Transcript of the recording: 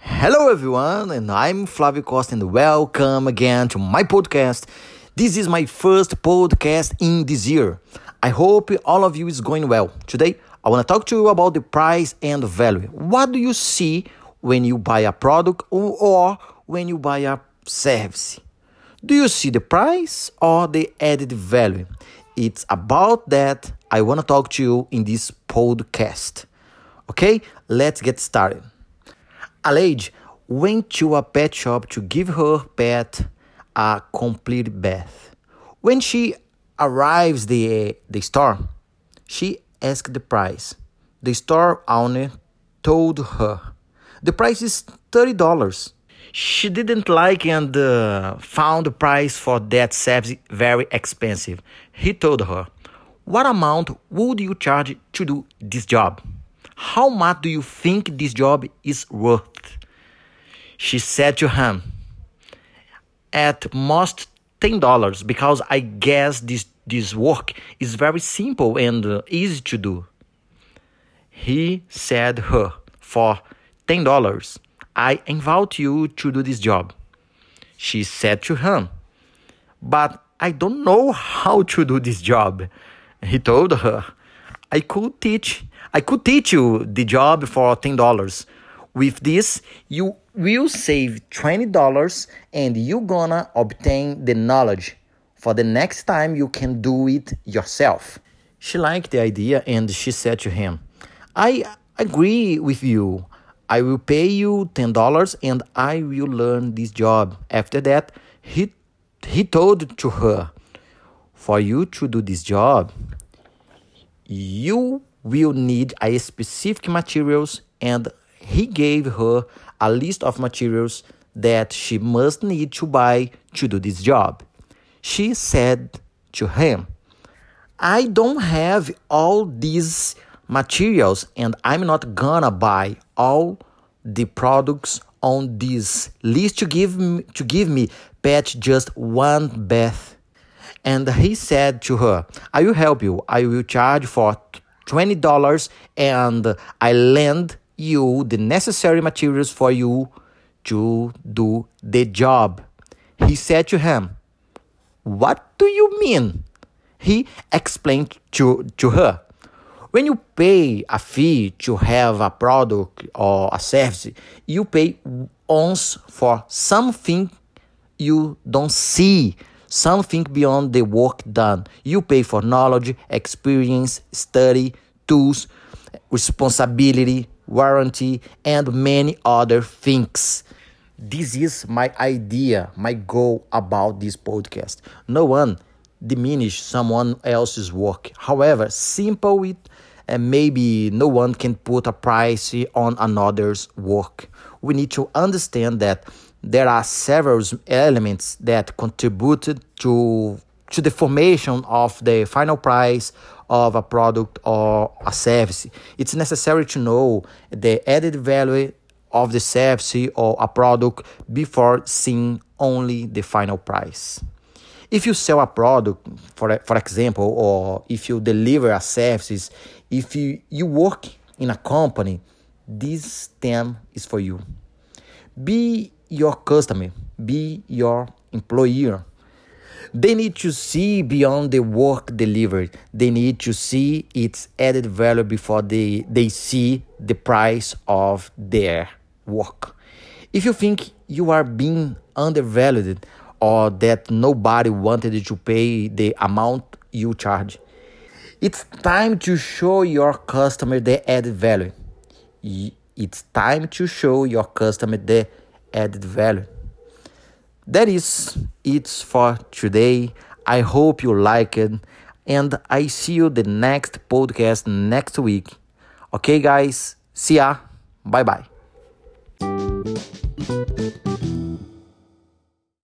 Hello, everyone, and I'm Flavio Costa, and welcome again to my podcast. This is my first podcast in this year. I hope all of you is going well. Today, I want to talk to you about the price and value. What do you see when you buy a product or, or when you buy a service? Do you see the price or the added value? It's about that I want to talk to you in this podcast. Okay, let's get started. Alage went to a pet shop to give her pet a complete bath. When she arrives the the store, she asked the price. The store owner told her the price is thirty dollars. She didn't like and uh, found the price for that service very expensive. He told her, "What amount would you charge to do this job?" How much do you think this job is worth? She said to him, At most $10 because I guess this, this work is very simple and uh, easy to do. He said her, For $10, I invite you to do this job. She said to him, But I don't know how to do this job. He told her, I could teach I could teach you the job for $10. With this, you will save $20 and you're gonna obtain the knowledge for the next time you can do it yourself. She liked the idea and she said to him, I agree with you. I will pay you $10 and I will learn this job. After that, he, he told to her, For you to do this job, you will need a specific materials and he gave her a list of materials that she must need to buy to do this job. She said to him, I don't have all these materials and I'm not gonna buy all the products on this list to give me, to give me pet just one bath. And he said to her, I will help you. I will charge for $20 and I lend you the necessary materials for you to do the job. He said to him, What do you mean? He explained to, to her, When you pay a fee to have a product or a service, you pay once for something you don't see something beyond the work done. You pay for knowledge, experience, study, tools, responsibility, warranty, and many other things. This is my idea, my goal about this podcast. No one diminish someone else's work. However, simple it and maybe no one can put a price on another's work. We need to understand that there are several elements that contributed to to the formation of the final price of a product or a service. It's necessary to know the added value of the service or a product before seeing only the final price. If you sell a product, for, for example, or if you deliver a service, if you, you work in a company, this term is for you. Be your customer, be your employer. They need to see beyond the work delivered. They need to see its added value before they, they see the price of their work. If you think you are being undervalued or that nobody wanted to pay the amount you charge, it's time to show your customer the added value. It's time to show your customer the added value. That is it for today. I hope you like it and I see you the next podcast next week. Okay guys, see ya. Bye bye.